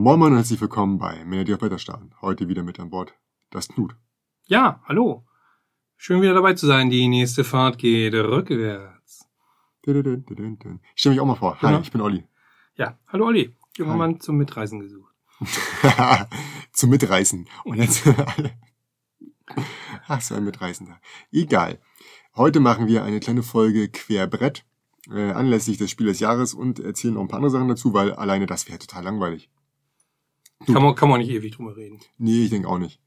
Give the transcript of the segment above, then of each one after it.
Moin Moin und herzlich willkommen bei Männer, die auf Wetter starren. Heute wieder mit an Bord das Knut. Ja, hallo. Schön wieder dabei zu sein. Die nächste Fahrt geht rückwärts. Ich stelle mich auch mal vor. Hi, Genau. ich bin Olli. Ja, hallo Olli. Junger Hi. Mann zum Mitreisen gesucht. Zum Mitreißen. Und jetzt... Ach, so ein Mitreißender. Egal. Heute machen wir eine kleine Folge Querbrett äh, anlässlich des Spiel des Jahres und erzählen noch ein paar andere Sachen dazu, weil alleine das wäre total langweilig. Du- Kann man, kann man nicht ewig drüber reden. Nee, ich denke auch nicht.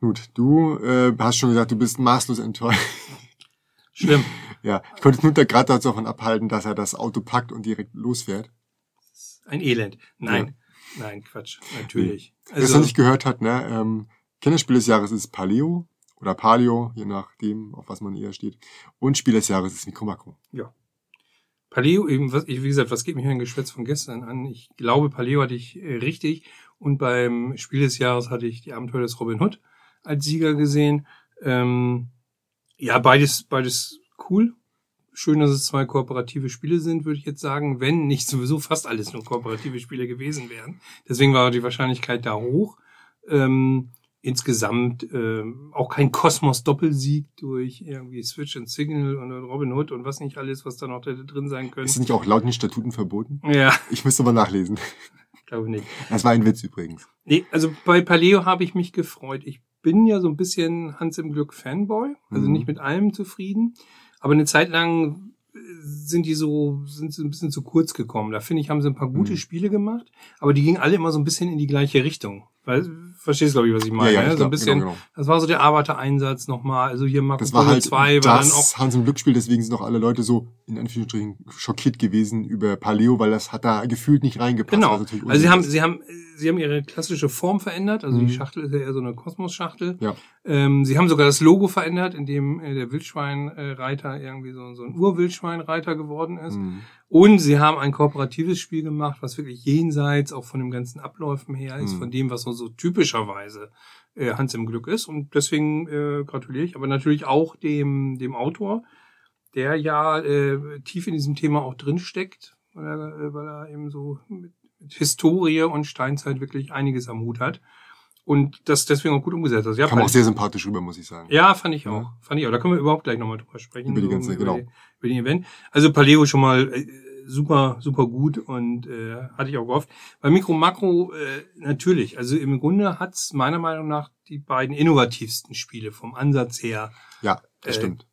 Gut, du äh, hast schon gesagt, du bist maßlos enttäuscht. Schlimm. Ja, ich konnte Knut da gerade davon abhalten, dass er das Auto packt und direkt losfährt. Ein Elend. Nein. Nein, Quatsch. Natürlich. Wer es noch nicht gehört hat, ne, ähm, Kennerspiel des Jahres ist Paleo oder Paleo, je nachdem, auf was man eher steht. Und Spiel des Jahres ist Mikro Makro. ja. Paleo, eben, was, wie gesagt, was geht mich ein Geschwätz von gestern an? Ich glaube, Paleo hatte ich äh, richtig. Und beim Spiel des Jahres hatte ich die Abenteuer des Robin Hood als Sieger gesehen. Ähm, ja, beides, beides cool. Schön, dass es zwei kooperative Spiele sind, würde ich jetzt sagen, wenn nicht sowieso fast alles nur kooperative Spiele gewesen wären. Deswegen war die Wahrscheinlichkeit da hoch. Ähm, insgesamt ähm, auch kein Kosmos-Doppelsieg durch irgendwie Switch and Signal und Robin Hood und was nicht alles, was da noch hätte drin sein können. Ist nicht auch laut den Statuten verboten? Ja, Ich müsste mal nachlesen. glaube nicht. Das war ein Witz übrigens. Nee, also bei Paleo habe ich mich gefreut. Ich bin ja so ein bisschen Hans im Glück Fanboy, also Mhm. nicht mit allem zufrieden. Aber eine Zeit lang äh, sind die so, sind sie ein bisschen zu kurz gekommen. Da finde ich, haben sie ein paar gute Mhm. Spiele gemacht, aber die gingen alle immer so ein bisschen in die gleiche Richtung. Weil, verstehst glaube ich, was ich meine? ja, ne? ich so glaub, ein bisschen, genau, genau. das war so der Arbeitereinsatz nochmal. Also hier Marco Das war halt 2 war dann auch das Hans im Glücksspiel, deswegen sind auch alle Leute so in Anführungsstrichen schockiert gewesen über Paleo, weil das hat da gefühlt nicht reingepasst. Genau. Also sie haben, sie haben, sie haben ihre klassische Form verändert. Also Mhm. die Schachtel ist ja eher so eine Kosmos-Schachtel. Ja. Ähm, sie haben sogar das Logo verändert, indem äh, der Wildschweinreiter irgendwie so, so ein Urwildschweinreiter geworden ist. Mhm. Und sie haben ein kooperatives Spiel gemacht, was wirklich jenseits auch von den ganzen Abläufen her ist, Mhm. von dem, was so, so typischerweise äh, Hans im Glück ist. Und deswegen äh, gratuliere ich, aber natürlich auch dem, dem Autor, der ja äh, tief in diesem Thema auch drin steckt, weil er, äh, weil er eben so mit, mit Historie und Steinzeit wirklich einiges am Hut hat. Und das deswegen auch gut umgesetzt hat. Ja, Kam auch sehr sympathisch rüber, muss ich sagen. ja, fand ich Ja. auch. Fand ich auch. Da können wir überhaupt gleich nochmal drüber sprechen. Über die so ganze- genau. die, über den Event. Also Paleo schon mal äh, super, super gut und äh, hatte ich auch gehofft. Bei Mikro Makro äh, natürlich. Also im Grunde hat's meiner Meinung nach die beiden innovativsten Spiele vom Ansatz her Ja, das Äh, stimmt.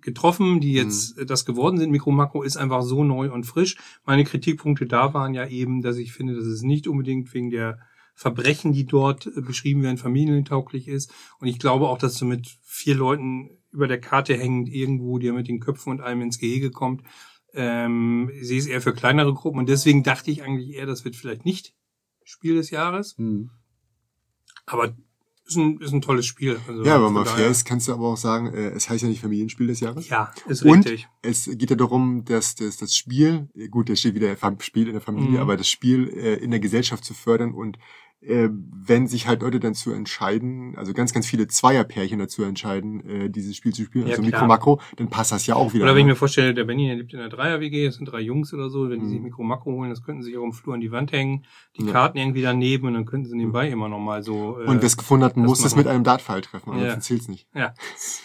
getroffen, die jetzt Mhm. das geworden sind. Mikro Makro ist einfach so neu und frisch. Meine Kritikpunkte da waren ja eben, dass ich finde, dass es nicht unbedingt wegen der Verbrechen, die dort äh, beschrieben werden, familientauglich ist. Und ich glaube auch, dass du mit vier Leuten über der Karte hängend irgendwo dir mit den Köpfen und allem ins Gehege kommt. Ähm, ich sehe es eher für kleinere Gruppen und deswegen dachte ich eigentlich eher, das wird vielleicht nicht Spiel des Jahres. Mhm. Aber ist ein, ist ein tolles Spiel. Also Ja, wenn man fair ist, kannst du aber auch sagen, äh, es heißt ja nicht Familienspiel des Jahres. Ja, ist Und richtig. es geht ja darum, dass das, das Spiel, gut, da steht wieder Spiel in der Familie, Mhm. aber das Spiel äh, in der Gesellschaft zu fördern und äh, wenn sich halt Leute dazu entscheiden, also ganz, ganz viele Zweierpärchen dazu entscheiden, äh, dieses Spiel zu spielen, Ja, also klar. Mikro Makro, dann passt das ja auch wieder. Oder wenn ich ne? mir vorstelle, der Benny, der lebt in einer Dreier-WG, es sind drei Jungs oder so, wenn die Mhm. sich Mikro Makro holen, das könnten sie sich auch im Flur an die Wand hängen, die Ja. Karten irgendwie daneben und dann könnten sie nebenbei immer noch mal so. Äh, und es gefunden hat, das muss das mit einem Dartpfeil treffen, Ja. ansonsten zählt's nicht. ja,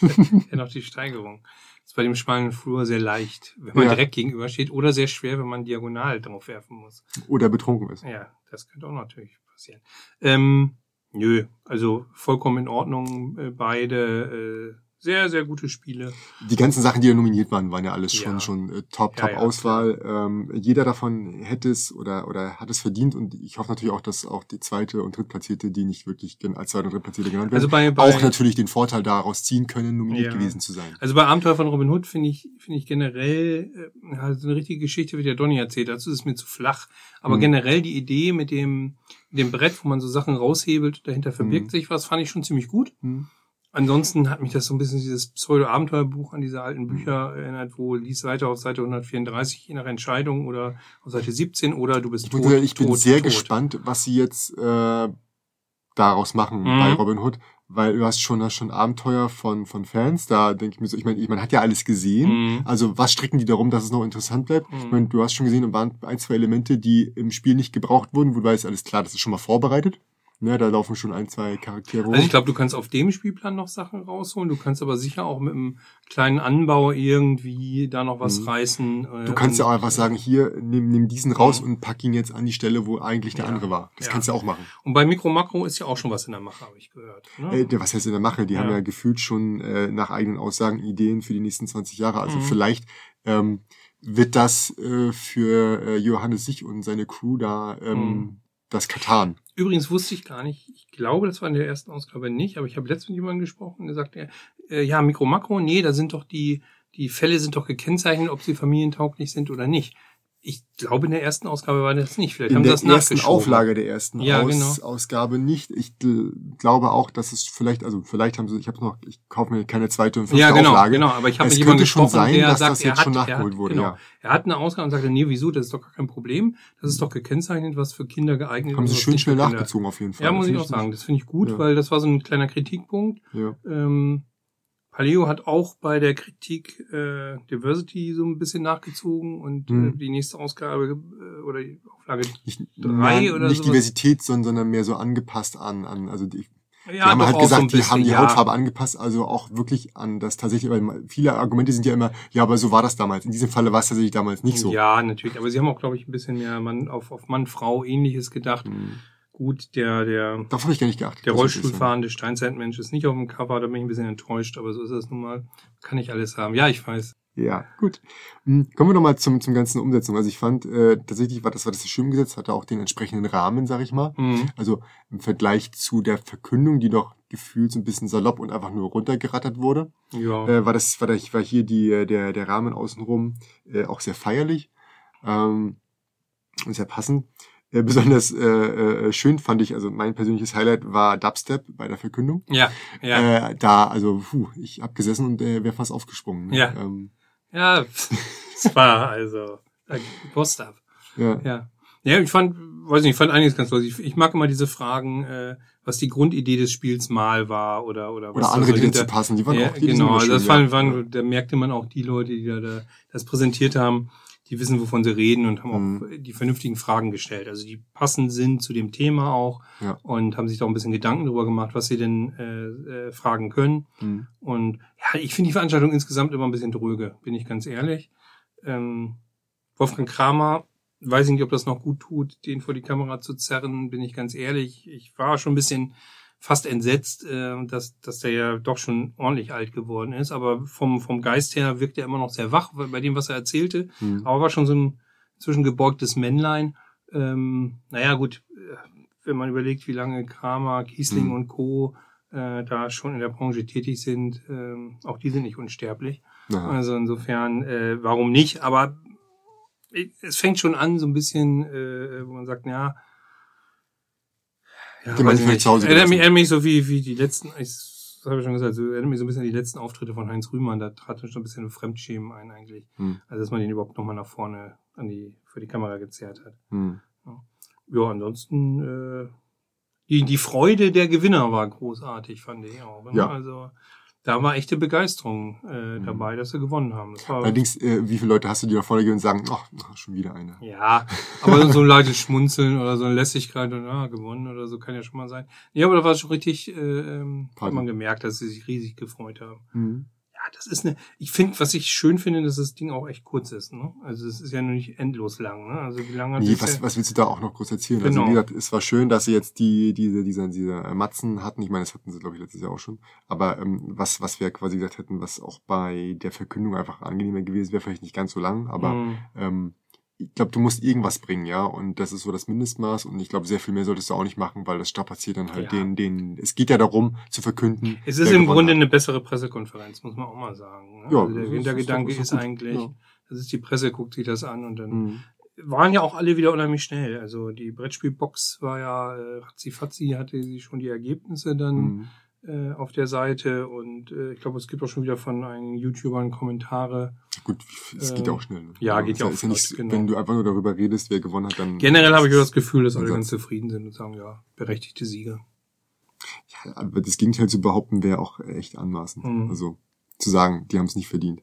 ja, noch die Steigerung. Das ist bei dem schmalen Flur sehr leicht, wenn man Ja. direkt gegenüber steht, oder sehr schwer, wenn man diagonal drauf werfen muss. Oder betrunken ist. Ja, das könnte auch natürlich passieren. Ähm, nö, also vollkommen in Ordnung, äh, beide äh, sehr, sehr gute Spiele. Die ganzen Sachen, die ja nominiert waren, waren ja alles schon Ja. schon äh, top, top ja, Auswahl. Ähm, jeder davon hätte es oder oder hat es verdient und ich hoffe natürlich auch, dass auch die zweite und drittplatzierte, die nicht wirklich als zweite und drittplatzierte genannt werden, Also bei, bei auch natürlich den Vorteil daraus ziehen können, nominiert gewesen zu sein. Also bei Abenteuer von Robin Hood finde ich, finde ich generell, äh, also eine richtige Geschichte wird ja Donny erzählt, dazu ist es mir zu flach. Aber Mhm. generell die Idee mit dem, mit dem Brett, wo man so Sachen raushebelt, dahinter verbirgt Mhm. sich was, fand ich schon ziemlich gut. Hm. Ansonsten hat mich das so ein bisschen dieses Pseudo-Abenteuerbuch an diese alten Bücher erinnert, wo lies weiter auf Seite 134 je nach Entscheidung oder auf Seite 17 oder du bist Ich, tot. sagen, ich bin tot, sehr tot. gespannt, was sie jetzt äh, daraus machen Mhm. bei Robin Hood, weil du hast schon, hast schon Abenteuer von, von Fans, da denke ich mir so, ich meine, ich, man hat ja alles gesehen, Mhm. also was stricken die darum, dass es noch interessant bleibt? Ich Mhm. meine, du hast schon gesehen, da waren ein, zwei Elemente, die im Spiel nicht gebraucht wurden, wo du weißt, alles klar, das ist schon mal vorbereitet. Ne, da laufen schon ein, zwei Charaktere rum. Also ich glaube, du kannst auf dem Spielplan noch Sachen rausholen. Du kannst aber sicher auch mit einem kleinen Anbau irgendwie da noch was Mhm. reißen. äh, Du kannst ja und- auch einfach sagen, hier, nimm, nimm diesen raus und pack ihn jetzt an die Stelle, wo eigentlich der Ja. andere war. Das Ja. kannst du auch machen. Und bei Mikro Makro ist ja auch schon was in der Mache, habe ich gehört. Ne? Äh, was heißt in der Mache? Die Ja. haben ja gefühlt schon äh, nach eigenen Aussagen Ideen für die nächsten 20 Jahre. Also Mhm. vielleicht ähm, wird das äh, für äh, Johannes sich und seine Crew da ähm, Mhm. das Katan. Übrigens wusste ich gar nicht, ich glaube, das war in der ersten Ausgabe nicht, aber ich habe letztens mit jemandem gesprochen und gesagt, äh, ja, Mikro Makro, nee, da sind doch die, die Fälle sind doch gekennzeichnet, ob sie familientauglich sind oder nicht. Ich glaube, in der ersten Ausgabe war das nicht. Vielleicht In haben sie der das ersten. Auflage der ersten Ja, Aus genau. Ausgabe nicht. Ich gl- glaube auch, dass es vielleicht, also vielleicht haben sie, ich habe noch, ich kaufe mir keine zweite und fünfte Ja, genau, Auflage. genau. Aber ich habe mit jemandem könnte schon gesprochen, sein, der dass sagt, das jetzt hat, schon nachgeholt hat, wurde, Genau. ja. Er hat eine Ausgabe und sagte, nee, wieso? Das ist doch gar kein Problem. Das ist doch gekennzeichnet, was für Kinder geeignet Haben ist. sie was schön schnell nachgezogen auf jeden Fall. Ja, muss ich auch sagen. Das finde ich gut, Ja. weil das war so ein kleiner Kritikpunkt. Ja. Ähm, Paleo hat auch bei der Kritik äh, Diversity so ein bisschen nachgezogen und Mhm. äh, die nächste Ausgabe äh, oder die Auflage Nicht, Drei nein, oder nicht sowas? Diversität, sondern, sondern mehr so angepasst an, an also die, die ja, haben doch halt gesagt, so ein die haben die bisschen, ja. Hautfarbe angepasst, also auch wirklich an das tatsächlich, weil viele Argumente sind ja immer, ja, aber so war das damals. In diesem Falle war es tatsächlich damals nicht so. Ja, natürlich. Aber sie haben auch, glaube ich, ein bisschen mehr Mann auf, auf Mann, Frau ähnliches gedacht. Hm. Gut, der, der, Darauf habe ich gar nicht geachtet. der. Rollstuhlfahrende Steinzeitmensch ist nicht auf dem Cover, da bin ich ein bisschen enttäuscht, aber so ist es nun mal. Kann ich alles haben. Ja, ich weiß. Ja, gut. Hm, Kommen wir nochmal zum, zum ganzen Umsetzung. Also ich fand äh, tatsächlich, war das war das schön gesetzt, hatte auch den entsprechenden Rahmen, sag ich mal. Mhm. Also im Vergleich zu der Verkündung, die doch gefühlt so ein bisschen salopp und einfach nur runtergerattert wurde, Ja. äh, war das war, da, war hier die äh, der der Rahmen außenrum äh, auch sehr feierlich ähm, und sehr passend. Äh, besonders äh, äh, schön fand ich, also mein persönliches Highlight war Dubstep bei der Verkündung. ja, ja. Äh, da, also, puh, ich hab gesessen und äh, wäre fast aufgesprungen. ne? Ja. Ähm, Ja, es war also äh, Post ab. ja. Ja. Ja, ich fand, weiß nicht, ich fand einiges ganz lustig. Ich, ich mag immer diese Fragen, äh, was die Grundidee des Spiels mal war oder oder was Oder andere, so die dazu passen. Die waren ja, auch die genau, also immer das schön, waren, ja. waren, da merkte man auch die Leute, die da, da das präsentiert haben, die wissen, wovon sie reden und haben auch Mhm. die vernünftigen Fragen gestellt. Also die passend sind zu dem Thema auch Ja. und haben sich da auch ein bisschen Gedanken darüber gemacht, was sie denn äh, äh, fragen können. Hm. Und ja, ich finde die Veranstaltung insgesamt immer ein bisschen dröge, bin ich ganz ehrlich. Ähm, Wolfgang Kramer, weiß ich nicht, ob das noch gut tut, den vor die Kamera zu zerren, bin ich ganz ehrlich. Ich war schon ein bisschen fast entsetzt, äh, dass, dass der ja doch schon ordentlich alt geworden ist. Aber vom, vom Geist her wirkt er immer noch sehr wach bei dem, was er erzählte. Hm. Aber war schon so ein zwischengebeugtes Männlein. Ähm, naja, gut, äh, wenn man überlegt, wie lange Kramer, Kiesling Mhm. und Co. Äh, da schon in der Branche tätig sind, ähm, auch die sind nicht unsterblich. Aha. Also insofern, äh, warum nicht? Aber ich- es fängt schon an, so ein bisschen, äh, wo man sagt, ja, ja Den man nicht. zu Hause erinnert mich, erinnert mich so wie, wie die letzten, ich, das habe ich schon gesagt, so, erinnert mich so ein bisschen an die letzten Auftritte von Heinz Rühmann, da trat schon ein bisschen Fremdschämen ein eigentlich. Hm. Also dass man den überhaupt nochmal nach vorne an die, für die Kamera gezerrt hat. Hm. Ja, ansonsten, äh, die, die Freude der Gewinner war großartig, fand ich auch. ne? Ja. Also da war echte Begeisterung äh, Mhm. dabei, dass sie gewonnen haben. Allerdings, äh, wie viele Leute hast du, die nach vorne gehen und sagen, ach, ach, schon wieder einer. ja, aber so ein leichtes Schmunzeln oder so eine Lässigkeit und ah, gewonnen oder so kann ja schon mal sein. Ja, aber da war schon richtig, äh, ähm, hat man gemerkt, dass sie sich riesig gefreut haben. Hm. Das ist eine, ich finde, was ich schön finde, dass das Ding auch echt kurz ist, ne? Also es ist ja nur nicht endlos lang, ne? Also wie lange Nee, was, ja- was willst du da auch noch groß erzählen? Genau. Also wie gesagt, es war schön, dass sie jetzt die, diese, diese, diese äh, Matzen hatten. Ich meine, das hatten sie, glaube ich, letztes Jahr auch schon. Aber ähm, was, was wir quasi gesagt hätten, was auch bei der Verkündung einfach angenehmer gewesen wäre, vielleicht nicht ganz so lang, aber Mhm. ähm, ich glaube, du musst irgendwas bringen, ja. Und das ist so das Mindestmaß. Und ich glaube, sehr viel mehr solltest du auch nicht machen, weil das strapaziert dann halt Ja. den, den. Es geht ja darum, zu verkünden. Es ist im Grunde hat. eine bessere Pressekonferenz, muss man auch mal sagen. Ne? Ja, also der ist- Hintergedanke ist ist, gut. eigentlich, Ja. das ist die Presse, guckt sich das an und dann Mhm. waren ja auch alle wieder unheimlich schnell. Also die Brettspielbox war ja, äh, ratzi hatte sie schon die Ergebnisse dann Mhm. Äh, auf der Seite und äh, ich glaube, es gibt auch schon wieder von einigen YouTubern Kommentare. Gut, es geht auch schnell. Ne? ja, geht ist ja auch ja flott, genau. Wenn du einfach nur darüber redest, wer gewonnen hat, dann. Generell habe ich das Gefühl, dass alle ganz zufrieden sind und sagen, ja, berechtigte Sieger. aber das Gegenteil zu behaupten, wäre auch echt anmaßend. Mhm. Also zu sagen, die haben es nicht verdient.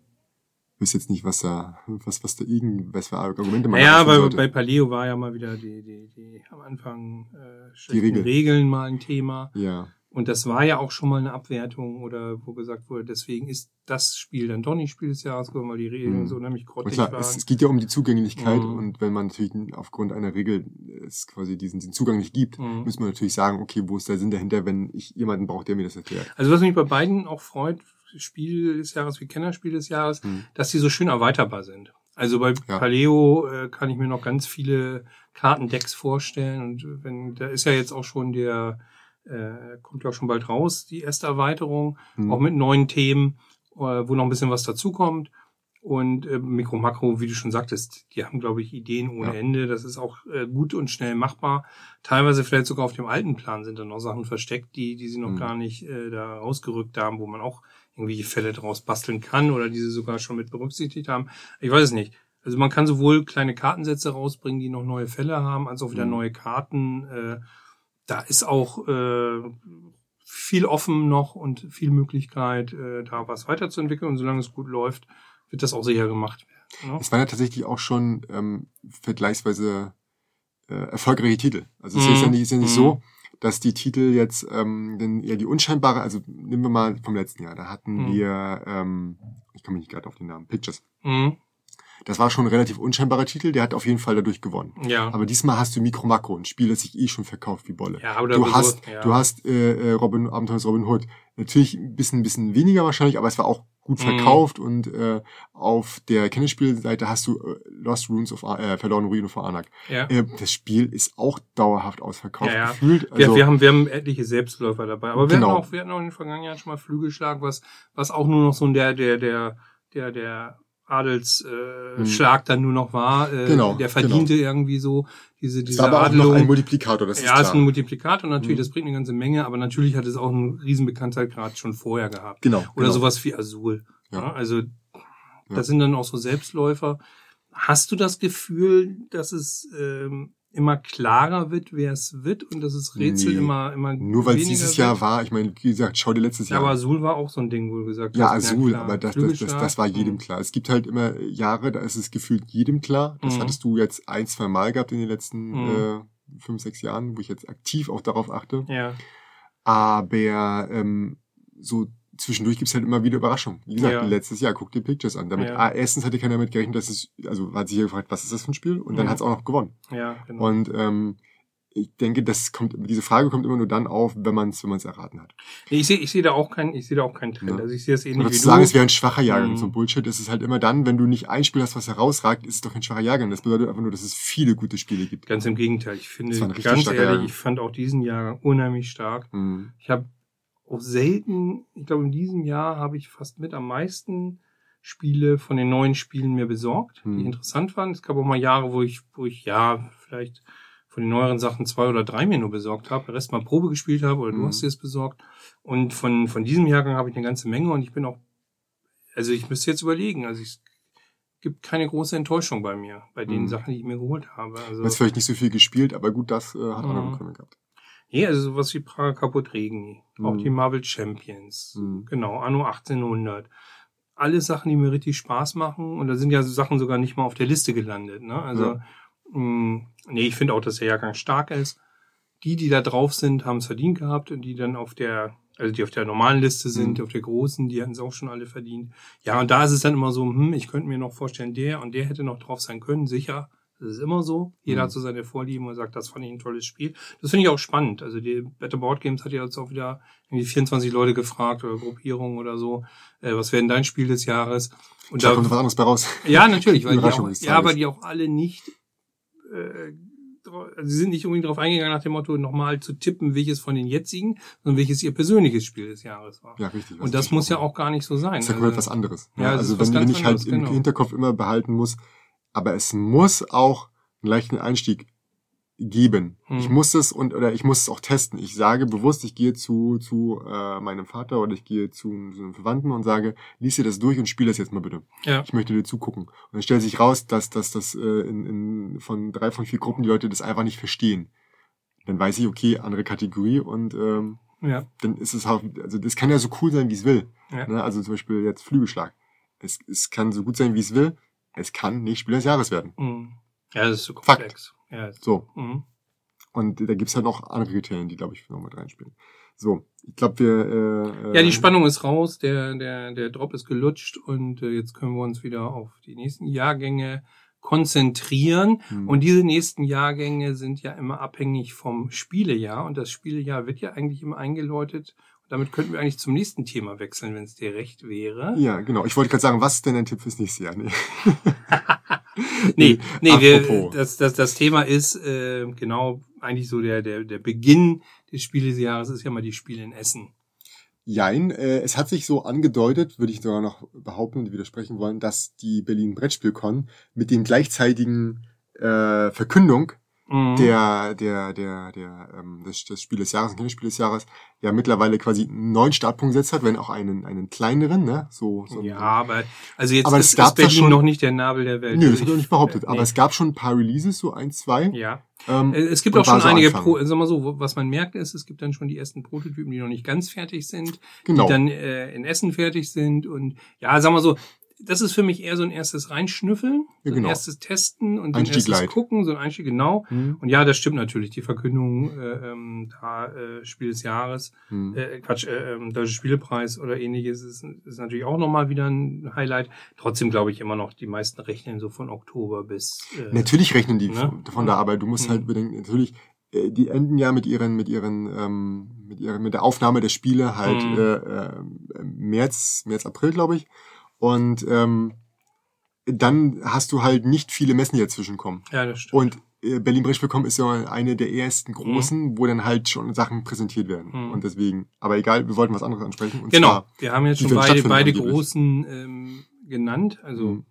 Ich weiß jetzt nicht, was da, was, was da irgend, was für Argumente man Ja, da bei, bei Paleo war ja mal wieder die, die, die am Anfang äh, schlechten Regel. Regeln mal ein Thema. ja, Und das war ja auch schon mal eine Abwertung oder wo gesagt wurde, deswegen ist das Spiel dann doch nicht Spiel des Jahres geworden, weil die Regeln Mhm. so nämlich grottig klar, waren. es, es geht ja um die Zugänglichkeit Mhm. und wenn man natürlich aufgrund einer Regel es quasi diesen, diesen Zugang nicht gibt, Mhm. muss man natürlich sagen, okay, wo ist der Sinn dahinter, wenn ich jemanden brauche, der mir das erklärt. Also was mich bei beiden auch freut, Spiel des Jahres wie Kennerspiel des Jahres, Mhm. dass die so schön erweiterbar sind. Also bei Ja. Paleo äh, kann ich mir noch ganz viele Kartendecks vorstellen und wenn da ist ja jetzt auch schon der äh, kommt ja auch schon bald raus die erste Erweiterung, Mhm. auch mit neuen Themen, äh, wo noch ein bisschen was dazukommt. Und äh, Mikro Makro, wie du schon sagtest, die haben, glaube ich, Ideen ohne Ja. Ende. Das ist auch äh, gut und schnell machbar. Teilweise vielleicht sogar auf dem alten Plan sind da noch Sachen versteckt, die, die sie noch Mhm. gar nicht äh, da rausgerückt haben, wo man auch irgendwelche Fälle draus basteln kann oder diese sogar schon mit berücksichtigt haben. Ich weiß es nicht. Also man kann sowohl kleine Kartensätze rausbringen, die noch neue Fälle haben, als auch wieder Mhm. neue Karten. Äh, da ist auch äh, viel offen noch und viel Möglichkeit, äh, da was weiterzuentwickeln. Und solange es gut läuft, wird das auch sicher gemacht werden. Ne? Es waren ja tatsächlich auch schon ähm, vergleichsweise äh, erfolgreiche Titel. Also es Mhm. ist ja nicht, ist ja nicht Mhm. so, dass die Titel jetzt ähm, denn eher die unscheinbare, also nehmen wir mal vom letzten Jahr, da hatten Mhm. wir, ähm, ich komme nicht gerade auf den Namen, Pictures. Mhm. Das war schon ein relativ unscheinbarer Titel, der hat auf jeden Fall dadurch gewonnen. Ja. Aber diesmal hast du Mikro Makro, ein Spiel, das sich eh schon verkauft wie Bolle. ja, aber Du hast, ja. du hast äh, äh, Robin, Abenteuers Robin Hood. Natürlich ein bisschen, ein bisschen weniger wahrscheinlich, aber es war auch gut Mhm. verkauft und äh, auf der Kennerspielseite hast du äh, Lost Runes of Ar äh, Verlorene Ruinen von Anak. ja. Äh, das Spiel ist auch dauerhaft ausverkauft Ja, ja. gefühlt. wir, Also, wir, haben, wir haben etliche Selbstläufer dabei. Aber wir, Genau. hatten auch, wir hatten auch in den vergangenen Jahren schon mal Flügelschlag, was, was auch nur noch so ein der, der, der, der, der Adelsschlag äh, Mhm. Dann nur noch war. Äh, Genau, Der verdiente irgendwie so diese, es diese aber auch noch Adelung. ein Multiplikator, das ist ja, ist ein klar. Multiplikator natürlich, Mhm. das bringt eine ganze Menge, aber natürlich hat es auch einen riesen Bekanntheitsgrad schon vorher gehabt. Genau. Oder genau. sowas wie Azul. Ja. Ja. also das sind dann auch so Selbstläufer. Hast du das Gefühl, dass es ähm, immer klarer wird, wer es wird und dass es Rätsel Nee. immer immer Nur weil es dieses wird? Jahr war, ich meine, wie gesagt, schau dir letztes Ja, Jahr aber an. Azul war auch so ein Ding, wo du gesagt Ja, hast. Azul, klar, aber das, das, das, das war jedem Mhm. klar. Es gibt halt immer Jahre, da ist es gefühlt jedem klar. Das Mhm. hattest du jetzt ein, zwei Mal gehabt in den letzten Mhm. äh, fünf, sechs Jahren, wo ich jetzt aktiv auch darauf achte. Ja, Aber ähm, so zwischendurch gibt's halt immer wieder Überraschungen. Wie gesagt, Ja. letztes Jahr, guck dir Pictures an. Damit, Ja. ah, erstens hatte keiner damit gerechnet, dass es, also hat sich ja gefragt, was ist das für ein Spiel? Und dann Mhm. hat's auch noch gewonnen. ja, genau. Und ähm, ich denke, das kommt, diese Frage kommt immer nur dann auf, wenn man es wenn man's erraten hat. Ich sehe ich sehe da auch kein ich sehe da auch keinen Trend. Ja. Also ich sehe das ähnlich Oder wie zu sagen, du. es wäre ein schwacher Jahrgang, Mhm. so ein Bullshit, ist es halt immer dann, wenn du nicht ein Spiel hast, was herausragt, ist es doch ein schwacher Jahrgang. Das bedeutet einfach nur, dass es viele gute Spiele gibt. Ganz im Gegenteil. Ich finde, ganz ehrlich, Jahrgang. ich fand auch diesen Jahrgang unheimlich stark. Mhm. Ich habe auch selten, ich glaube in diesem Jahr habe ich fast mit am meisten Spiele von den neuen Spielen mir besorgt, Hm. die interessant waren. Es gab auch mal Jahre, wo ich, wo ich ja vielleicht von den neueren Sachen zwei oder drei mir nur besorgt habe, den Rest mal Probe gespielt habe oder du Hm. hast dir es besorgt. Und von, von diesem Jahrgang habe ich eine ganze Menge und ich bin auch, also ich müsste jetzt überlegen, also es gibt keine große Enttäuschung bei mir, bei den Hm. Sachen, die ich mir geholt habe. Also, Du hast vielleicht nicht so viel gespielt, aber gut, das äh, hat auch noch Mhm. Gründe gehabt. Nee, also sowas wie Prager Kaputt auch Mhm. die Marvel Champions, Mhm. genau, Anno 1800. Alles Sachen, die mir richtig Spaß machen und da sind ja so Sachen sogar nicht mal auf der Liste gelandet. Ne? Also, mh, nee, ich finde auch, dass der Jahrgang stark ist. Die, die da drauf sind, haben es verdient gehabt und die dann auf der, also die auf der normalen Liste sind, Mhm. auf der großen, die hatten es auch schon alle verdient. Ja, und da ist es dann immer so, hm, ich könnte mir noch vorstellen, der und der hätte noch drauf sein können, sicher. Das ist immer so. Jeder Mhm. hat so seine Vorlieben und sagt, das fand ich ein tolles Spiel. Das finde ich auch spannend. Also die Better Board Games hat ja jetzt auch wieder irgendwie 24 Leute gefragt oder Gruppierungen oder so. Äh, was wäre denn dein Spiel des Jahres? Und Da kommt was anderes bei raus. ja, natürlich, weil die auch, ja, aber die auch alle nicht, äh, also sie sind nicht unbedingt darauf eingegangen, nach dem Motto, nochmal zu tippen, welches von den jetzigen, sondern welches ihr persönliches Spiel des Jahres war. Ja, richtig. Und das muss ja auch gar nicht so sein. Das ist ja Also- komplett was anderes. Ja, Ja, das ist also was wenn, wenn ich halt anderes, im genau. Hinterkopf immer behalten muss, aber es muss auch einen leichten Einstieg geben. Hm. Ich muss es und oder ich muss es auch testen. Ich sage bewusst, ich gehe zu zu äh, meinem Vater oder ich gehe zu, zu einem Verwandten und sage, lies dir das durch und spiel das jetzt mal bitte. Ja. Ich möchte dir zugucken. Und dann stellt sich raus, dass dass das äh, in, in von drei von vier Gruppen die Leute das einfach nicht verstehen. Dann weiß ich, okay, andere Kategorie und ähm, Ja. Dann ist es auch, also das kann ja so cool sein, wie es will. Ja. Ne? Also zum Beispiel jetzt Flügelschlag. Es, es kann so gut sein, wie es will. Es kann nicht Spieler des Jahres werden. Mhm. Ja, das ist so Fakt. komplex. Ja, das- So. Mhm. Und da gibt's halt noch andere Kriterien, die, glaube ich, noch mit reinspielen. So, ich glaube, wir... Äh, Ja, die äh, Spannung ist raus, der, der, der Drop ist gelutscht und äh, jetzt können wir uns wieder auf die nächsten Jahrgänge konzentrieren. hm. Und diese nächsten Jahrgänge sind ja immer abhängig vom Spielejahr und das Spielejahr wird ja eigentlich immer eingeläutet. Damit könnten wir eigentlich zum nächsten Thema wechseln, wenn es dir recht wäre. Ja, genau. Ich wollte gerade sagen, was ist denn dein Tipp fürs nächste Jahr? Nee. Nee, nee, wir, das, das, das Thema ist äh, genau eigentlich so der, der, der Beginn des Spielejahres ist ja mal die Spiele in Essen. Jein, äh, es hat sich so angedeutet, würde ich sogar noch behaupten und widersprechen wollen, dass die Berlin Brettspielcon mit den gleichzeitigen äh, Verkündung Mhm. der, der, der, der, ähm, des, des Spiel des Jahres, Kinderspiel des Jahres, ja mittlerweile quasi einen neuen Startpunkt gesetzt hat, wenn auch einen, einen kleineren, ne? So, so Ja, aber also jetzt Aber ist, es gab ist Berlin schon- noch nicht der Nabel der Welt. Nö, Also das habe ich auch nicht behauptet. Aber nee. es gab schon ein paar Releases, so ein, zwei. ja. Ähm, Äh, Es gibt auch schon so einige, Anfang. Pro, sag mal so, was man merkt ist, es gibt dann schon die ersten Prototypen, die noch nicht ganz fertig sind, Genau. die dann äh, in Essen fertig sind und ja, sag mal so, das ist für mich eher so ein erstes Reinschnüffeln, so Ja, ein genau. erstes Testen und so ein Einstieg erstes light. Gucken, so ein Einstieg, genau. Hm, Und ja, das stimmt natürlich. Die Verkündung, äh, ähm, da äh, Spiel des Jahres, hm. äh, Quatsch, äh, ähm, Deutsche Spielepreis oder ähnliches ist, ist natürlich auch nochmal wieder ein Highlight. Trotzdem glaube ich immer noch, die meisten rechnen so von Oktober bis. Äh, Natürlich rechnen die Ne? von, von da, aber du musst Mhm. halt bedenken, natürlich, äh, die enden ja mit ihren, mit ihren, ähm, mit ihren, mit der Aufnahme der Spiele halt Mhm. äh, äh, März, März, April, glaube ich. Und ähm, dann hast du halt nicht viele Messen, die dazwischen kommen. Ja, das stimmt. Und äh, Berlin Brettspielcom ist ja eine der ersten großen, wo dann halt schon Sachen präsentiert werden. Mhm. Und deswegen, aber egal, wir wollten was anderes ansprechen. Und genau. zwar, Wir haben jetzt schon beide, beide großen ähm, genannt. Also Mhm.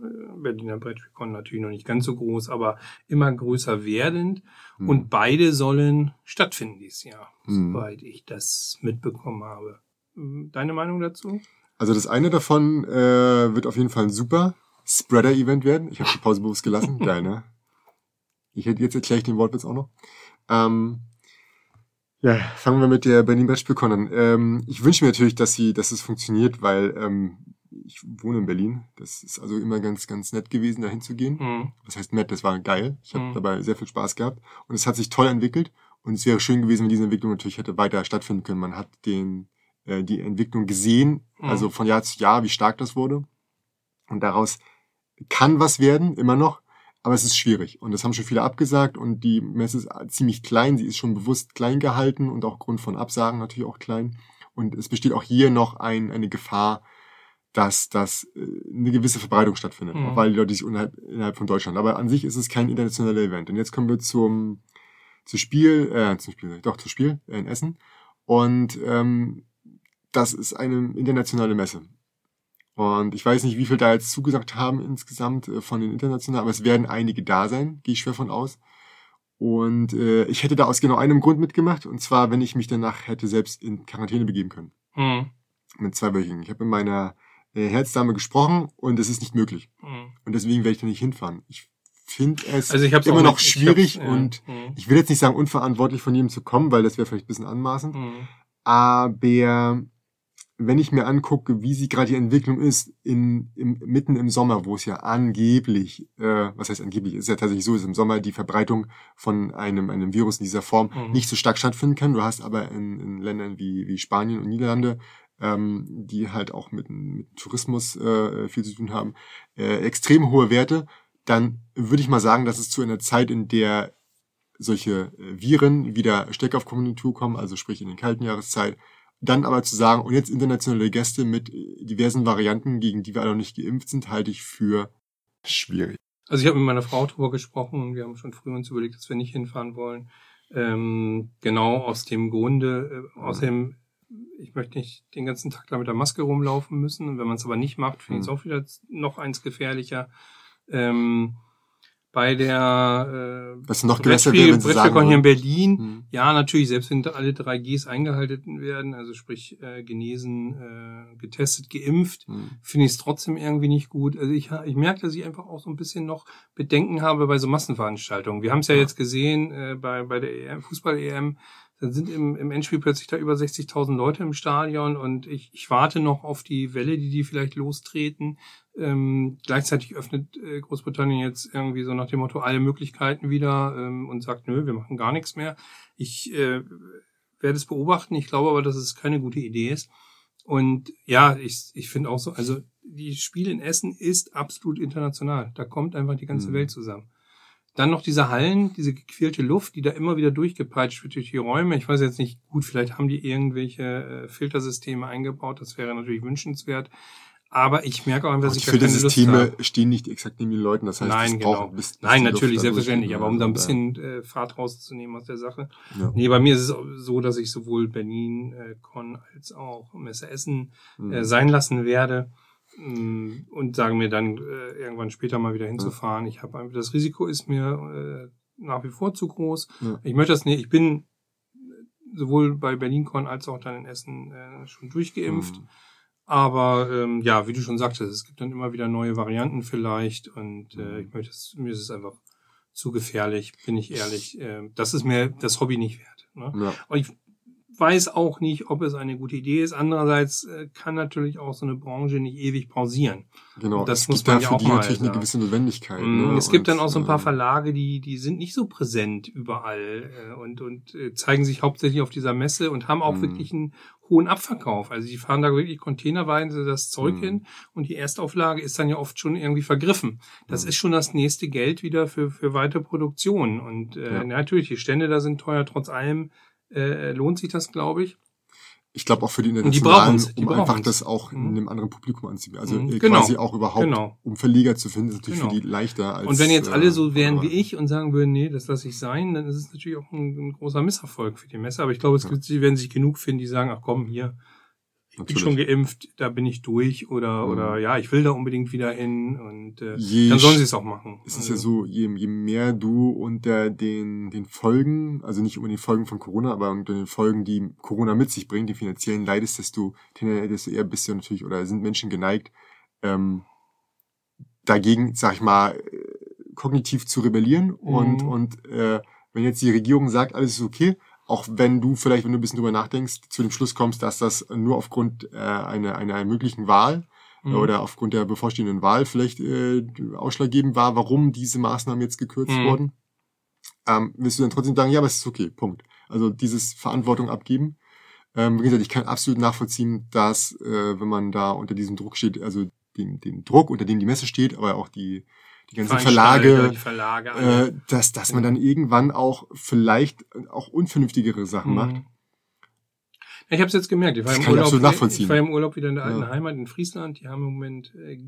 äh, Berliner Brettspielcon natürlich noch nicht ganz so groß, aber immer größer werdend. hm, Und beide sollen stattfinden dieses Jahr, Mhm. soweit ich das mitbekommen habe. Hm, Deine Meinung dazu? Also das eine davon äh, wird auf jeden Fall ein super Spreader-Event werden. Ich habe die Pause bewusst gelassen. Geil, ne? Ich hätte jetzt erkläre ich den Wortwitz auch noch. Ähm, ja, fangen wir mit der Berlin Brettspielcon an. Ähm, ich wünsche mir natürlich, dass sie, dass es funktioniert, weil ähm, ich wohne in Berlin. Das ist also immer ganz, ganz nett gewesen, da hinzugehen. Hm. Das heißt nett, das war geil. Ich habe Mhm. dabei sehr viel Spaß gehabt und es hat sich toll entwickelt und es wäre schön gewesen, wenn diese Entwicklung natürlich hätte weiter stattfinden können. Man hat den äh, die Entwicklung gesehen, Mhm. also von Jahr zu Jahr, wie stark das wurde und daraus kann was werden, immer noch, aber es ist schwierig und das haben schon viele abgesagt und die Messe ist ziemlich klein, sie ist schon bewusst klein gehalten und auch Grund von Absagen natürlich auch klein und es besteht auch hier noch ein, eine Gefahr, dass das äh, eine gewisse Verbreitung stattfindet, Mhm. weil die Leute sich innerhalb, innerhalb von Deutschland. Aber an sich ist es kein internationaler Event. Und jetzt kommen wir zum zu Spiel, äh, zum Spiel, doch zu Spiel äh, in Essen. Und ähm, das ist eine internationale Messe. Und ich weiß nicht, wie viel da jetzt zugesagt haben insgesamt äh, von den internationalen, aber es werden einige da sein, gehe ich schwer von aus. Und äh, ich hätte da aus genau einem Grund mitgemacht, und zwar, wenn ich mich danach hätte selbst in Quarantäne begeben können Hm. mit zweiwöchigen. Ich habe mit meiner äh, Herzdame gesprochen und es ist nicht möglich. Hm. Und deswegen werde ich da nicht hinfahren. Ich finde es Also ich immer noch schwierig ja. und Hm. ich will jetzt nicht sagen, unverantwortlich von jedem zu kommen, weil das wäre vielleicht ein bisschen anmaßend. Hm. Aber wenn ich mir angucke, wie sie gerade die Entwicklung ist, in, im, mitten im Sommer, wo es ja angeblich, äh, was heißt angeblich, ist ja tatsächlich so, ist im Sommer die Verbreitung von einem, einem Virus in dieser Form Mhm. nicht so stark stattfinden kann. Du hast aber in, in Ländern wie, wie Spanien und Niederlande, ähm, die halt auch mit, mit Tourismus äh, viel zu tun haben, äh, extrem hohe Werte, dann würde ich mal sagen, dass es zu einer Zeit, in der solche äh, Viren wieder stärker auf Konjunktur kommen, also sprich in den kalten Jahreszeit, dann aber zu sagen, und jetzt internationale Gäste mit äh, diversen Varianten, gegen die wir alle noch nicht geimpft sind, halte ich für schwierig. Also ich habe mit meiner Frau drüber gesprochen und wir haben schon früher uns überlegt, dass wir nicht hinfahren wollen. Ähm, genau aus dem Grunde, äh, außerdem, ich möchte nicht den ganzen Tag da mit der Maske rumlaufen müssen. Und wenn man es aber nicht macht, finde ich es Mhm. auch wieder noch eins gefährlicher. Ähm, bei der äh, Was noch Brettspiel, hier in Berlin, hm, ja, natürlich, selbst wenn alle drei Gs eingehalten werden, also sprich äh, genesen, äh, getestet, geimpft, hm, finde ich es trotzdem irgendwie nicht gut. Also ich, ich merke, dass ich einfach auch so ein bisschen noch Bedenken habe bei so Massenveranstaltungen. Wir haben es ja, Ja. jetzt gesehen äh, bei, bei der EM, Fußball-EM, dann sind im, im Endspiel plötzlich da über 60.000 Leute im Stadion und ich, ich warte noch auf die Welle, die die vielleicht lostreten. Ähm, gleichzeitig öffnet äh, Großbritannien jetzt irgendwie so nach dem Motto alle Möglichkeiten wieder ähm, und sagt, nö, wir machen gar nichts mehr. Ich äh, werde es beobachten. Ich glaube aber, dass es keine gute Idee ist. Und ja, ich, ich finde auch so, also die Spiel in Essen ist absolut international. Da kommt einfach die ganze mhm. Welt zusammen. Dann noch diese Hallen, diese gequälte Luft, die da immer wieder durchgepeitscht wird durch die Räume. Ich weiß jetzt nicht, gut, vielleicht haben die irgendwelche äh, Filtersysteme eingebaut. Das wäre natürlich wünschenswert. Aber ich merke auch, dass ich gar keine Systeme stehen nicht exakt neben den Leuten. Das heißt, Nein, genau. Bis, bis Nein, natürlich, selbstverständlich. Aber um da ein bisschen äh, Fahrt rauszunehmen aus der Sache. Ja. Nee, bei mir ist es so, dass ich sowohl Berlin äh, Con als auch Messe Essen äh, mhm. sein lassen werde und sagen mir dann äh, irgendwann später mal wieder hinzufahren. Ich habe einfach das Risiko ist mir äh, nach wie vor zu groß. Ja. Ich möchte das nicht. Ich bin sowohl bei BerlinCon als auch dann in Essen äh, schon durchgeimpft. Mhm. Aber ähm, ja, wie du schon sagtest, es gibt dann immer wieder neue Varianten vielleicht und äh, ich möchte es, mir ist es einfach zu gefährlich, bin ich ehrlich. Äh, das ist mir das Hobby nicht wert. Ne? Ja. Und ich weiß auch nicht, ob es eine gute Idee ist. Andererseits äh, kann natürlich auch so eine Branche nicht ewig pausieren. Genau. Und das es muss man ja auch die mal natürlich eine gewisse Notwendigkeit. Mm, ne? Es gibt und, dann auch so ein paar ähm, Verlage, die die sind nicht so präsent überall äh, und und äh, zeigen sich hauptsächlich auf dieser Messe und haben auch mm. wirklich einen hohen Abverkauf. Also die fahren da wirklich containerweise das Zeug mm. hin und die Erstauflage ist dann ja oft schon irgendwie vergriffen. Das mm. ist schon das nächste Geld wieder für für weitere Produktion und äh, ja. natürlich die Stände da sind teuer trotz allem äh, lohnt sich das, glaube ich. Ich glaube auch für die Internationalen, die die um einfach das auch in mhm. einem anderen Publikum anzubieten. Also mhm. genau. quasi auch überhaupt, genau. um Verleger zu finden, ist natürlich genau. für die leichter als. Und wenn jetzt alle so wären wie ich und sagen würden, nee, das lasse ich sein, dann ist es natürlich auch ein, ein großer Misserfolg für die Messe. Aber ich glaube, es ja. sie werden sich genug finden, die sagen, ach komm, hier, ich bin schon geimpft, da bin ich durch oder mhm. oder ja, ich will da unbedingt wieder hin und äh, je, dann sollen sie es auch machen. Es ist also. ja so, je, je mehr du unter den den Folgen, also nicht unter den Folgen von Corona, aber unter den Folgen, die Corona mit sich bringt, die finanziellen leidest, desto, desto eher bist du natürlich oder sind Menschen geneigt, ähm, dagegen, sag ich mal, äh, kognitiv zu rebellieren mhm. und und äh, wenn jetzt die Regierung sagt, alles ist okay, auch wenn du vielleicht, wenn du ein bisschen drüber nachdenkst, zu dem Schluss kommst, dass das nur aufgrund äh, einer, einer möglichen Wahl mhm. oder aufgrund der bevorstehenden Wahl vielleicht äh, ausschlaggebend war, warum diese Maßnahmen jetzt gekürzt mhm. wurden, ähm, wirst du dann trotzdem sagen, ja, aber es ist okay, Punkt. Also dieses Verantwortung abgeben. Ähm, wie gesagt, ich kann absolut nachvollziehen, dass äh, wenn man da unter diesem Druck steht, also den, den Druck, unter dem die Messe steht, aber auch die die ganzen Verlage, die Verlage äh, dass, dass man dann irgendwann auch vielleicht auch unvernünftigere Sachen mhm. macht. Ich habe es jetzt gemerkt. Ich war, im Urlaub, ich war im Urlaub wieder in der alten ja. Heimat in Friesland. Die haben im Moment äh,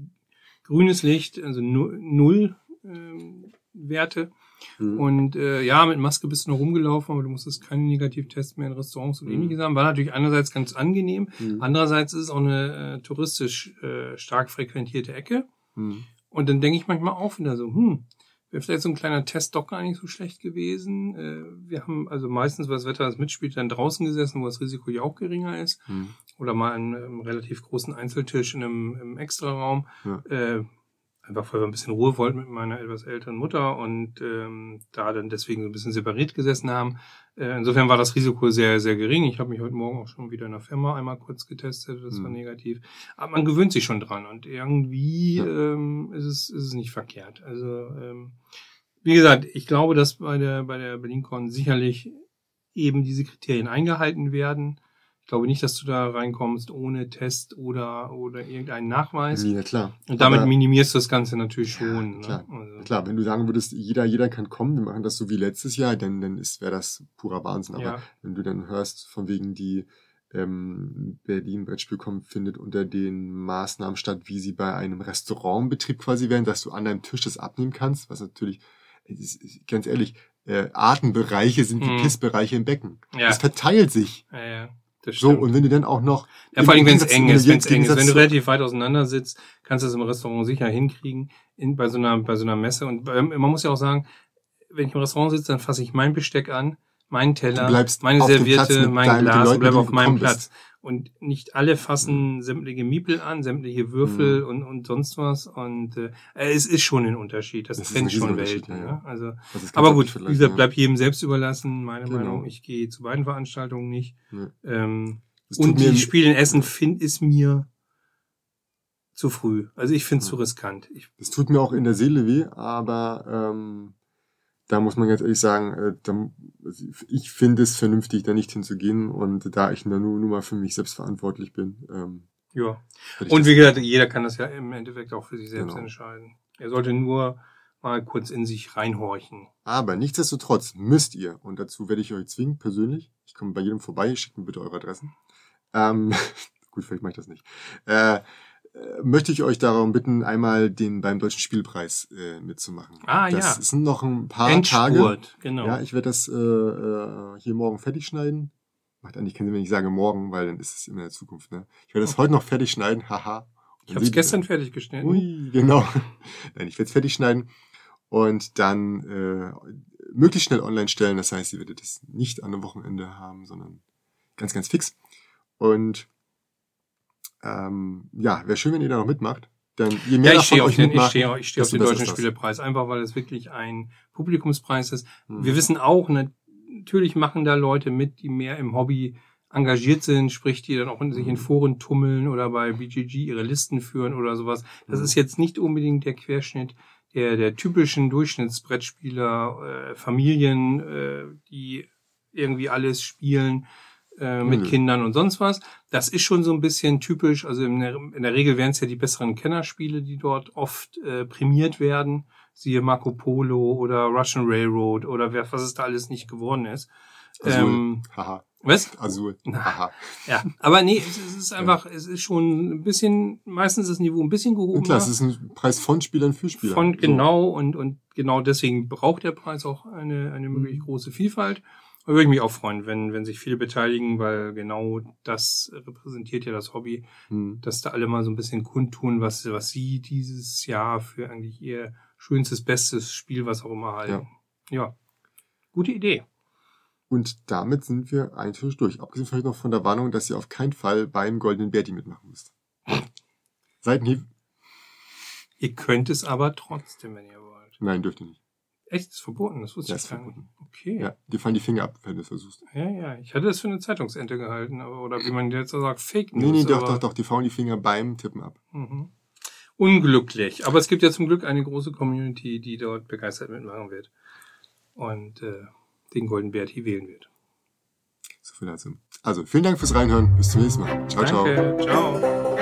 grünes Licht, also null äh, Werte. Mhm. Und äh, ja, mit Maske bist du noch rumgelaufen, aber du musstest keine Negativtests mehr in Restaurants und mhm. ähnliches haben. War natürlich einerseits ganz angenehm, mhm. andererseits ist es auch eine äh, touristisch äh, stark frequentierte Ecke. Mhm. Und dann denke ich manchmal auch wieder so, hm, wäre vielleicht so ein kleiner Test doch gar nicht so schlecht gewesen. Äh, wir haben also meistens, was das Wetter das mitspielt, dann draußen gesessen, wo das Risiko ja auch geringer ist. Hm. Oder mal in einem relativ großen Einzeltisch in einem, im Extraraum. Ja. Äh, einfach weil wir ein bisschen Ruhe wollten mit meiner etwas älteren Mutter und ähm, da dann deswegen so ein bisschen separiert gesessen haben. Äh, insofern war das Risiko sehr, sehr gering. Ich habe mich heute Morgen auch schon wieder in der Firma einmal kurz getestet, das mhm. war negativ. Aber man gewöhnt sich schon dran und irgendwie ja. ähm, ist, es, ist es nicht verkehrt. Also ähm, wie gesagt, ich glaube, dass bei der bei der BerlinCon sicherlich eben diese Kriterien eingehalten werden. Ich glaube nicht, dass du da reinkommst ohne Test oder, oder irgendeinen Nachweis. Ja, klar. Und damit Aber, minimierst du das Ganze natürlich schon. Ja, klar. Ne? Also. klar, wenn du sagen würdest, jeder, jeder kann kommen, wir machen das so wie letztes Jahr, dann, dann wäre das purer Wahnsinn. Aber ja. wenn du dann hörst, von wegen die, ähm, Berlin Brettspielcom findet unter den Maßnahmen statt, wie sie bei einem Restaurantbetrieb quasi wären, dass du an deinem Tisch das abnehmen kannst, was natürlich, ganz ehrlich, äh, Artenbereiche sind wie hm. Pissbereiche im Becken. Ja. Es verteilt sich. Ja, ja. So, und wenn du dann auch noch. Ja, vor allem, wenn es eng ist, wenn es eng ist. Wenn du relativ weit auseinander sitzt, kannst du es im Restaurant sicher hinkriegen, in, bei so einer, bei so einer Messe. Und ähm, man muss ja auch sagen, wenn ich im Restaurant sitze, dann fasse ich mein Besteck an, meinen Teller, meine Serviette, mein Glas und bleib auf meinem Platz. Und nicht alle fassen sämtliche Miepel an, sämtliche Würfel Mhm. und, und sonst was. Und äh, es ist schon ein Unterschied. Das, Das ist trennt schon Welten. ja, Ne? ja. Also, Also aber gut, wie gesagt, ja. bleibt jedem selbst überlassen. Meine Genau. Meinung, ich gehe zu beiden Veranstaltungen nicht. Ja. Ähm, Es und die Spiele in Essen find ist mir zu früh. Also ich finde es zu riskant. Ich, Das tut mir auch in der Seele weh, aber ähm, da muss man ganz ehrlich sagen, äh, ich finde es vernünftig, da nicht hinzugehen und da ich nur, nur mal für mich selbst verantwortlich bin. Ähm, ja. Und wie gesagt, jeder kann das ja im Endeffekt auch für sich selbst Genau. entscheiden. Er sollte nur mal kurz in sich reinhorchen. aber nichtsdestotrotz müsst ihr, und dazu werde ich euch zwingen, persönlich, ich komme bei jedem vorbei, schickt mir bitte eure Adressen. Ähm, gut, vielleicht mache ich das nicht. Äh, möchte ich euch darum bitten, einmal den beim Deutschen Spielpreis äh, mitzumachen. Ah, das ja. sind noch ein paar Tage. Endspurt, genau. Ja, ich werde das äh, äh, hier morgen fertig schneiden. Macht eigentlich keinen Sinn, wenn ich sage morgen, weil dann ist es immer in der Zukunft. Ne? Ich werde das heute noch fertig schneiden, haha. ich habe es gestern fertig geschnitten. Ui, genau. Nein, ich werde es fertig schneiden und dann äh, möglichst schnell online stellen. Das heißt, ihr werdet es nicht an einem Wochenende haben, sondern ganz, ganz fix. Und ähm, ja, wäre schön, wenn ihr da noch mitmacht. Denn je mehr Ja, ich stehe auf den, ich ich stehe auf den deutschen. Spielepreis, einfach weil es wirklich ein Publikumspreis ist. Hm. Wir wissen auch, natürlich machen da Leute mit, die mehr im Hobby engagiert sind, sprich, die dann auch in, sich in Mhm. Foren tummeln oder bei BGG ihre Listen führen oder sowas. Das Mhm. ist jetzt nicht unbedingt der Querschnitt der, der typischen Durchschnittsbrettspieler, äh, Familien, äh, die irgendwie alles spielen äh, mit Mhm. Kindern und sonst was. Das ist schon so ein bisschen typisch. Also in der, in der Regel wären es ja die besseren Kennerspiele, die dort oft äh, prämiert werden. Siehe Marco Polo oder Russian Railroad oder wer, was es da alles nicht geworden ist. Azul. Ähm, Haha. was? Azul. Haha. Ja, aber nee, es, es ist einfach, es ist schon ein bisschen, meistens ist das Niveau ein bisschen gehoben. Und klar, es ist ein Preis von Spielern für Spieler. Von So. genau und, und genau deswegen braucht der Preis auch eine, eine möglich Mhm. große Vielfalt. Da würde ich mich auch freuen, wenn, wenn sich viele beteiligen, weil genau das repräsentiert ja das Hobby, Hm. dass da alle mal so ein bisschen kundtun, was, was sie dieses Jahr für eigentlich ihr schönstes, bestes Spiel, was auch immer halten. Ja. Gute Idee. Und damit sind wir eigentlich durch. Abgesehen vielleicht noch von der Warnung, dass ihr auf keinen Fall beim Goldenen Berti mitmachen müsst. Seitenhieb? Ihr könnt es aber trotzdem, wenn ihr wollt. Nein, dürft ihr nicht. Echt, ist verboten, das wusste Ja, ich gar nicht. Okay. Ja, dir fallen die Finger ab, wenn du es versuchst. Ja, ja. Ich hatte das für eine Zeitungsente gehalten, aber, oder wie man jetzt so sagt, Fake News. Nee, nee, doch, doch, doch, die faulen die Finger beim Tippen ab. Mhm. Unglücklich. Aber es gibt ja zum Glück eine große Community, die dort begeistert mitmachen wird. Und äh, den Golden Berti wählen wird. So viel dazu. Also, vielen Dank fürs Reinhören. Bis zum nächsten Mal. Ciao, ciao. Danke. Ciao.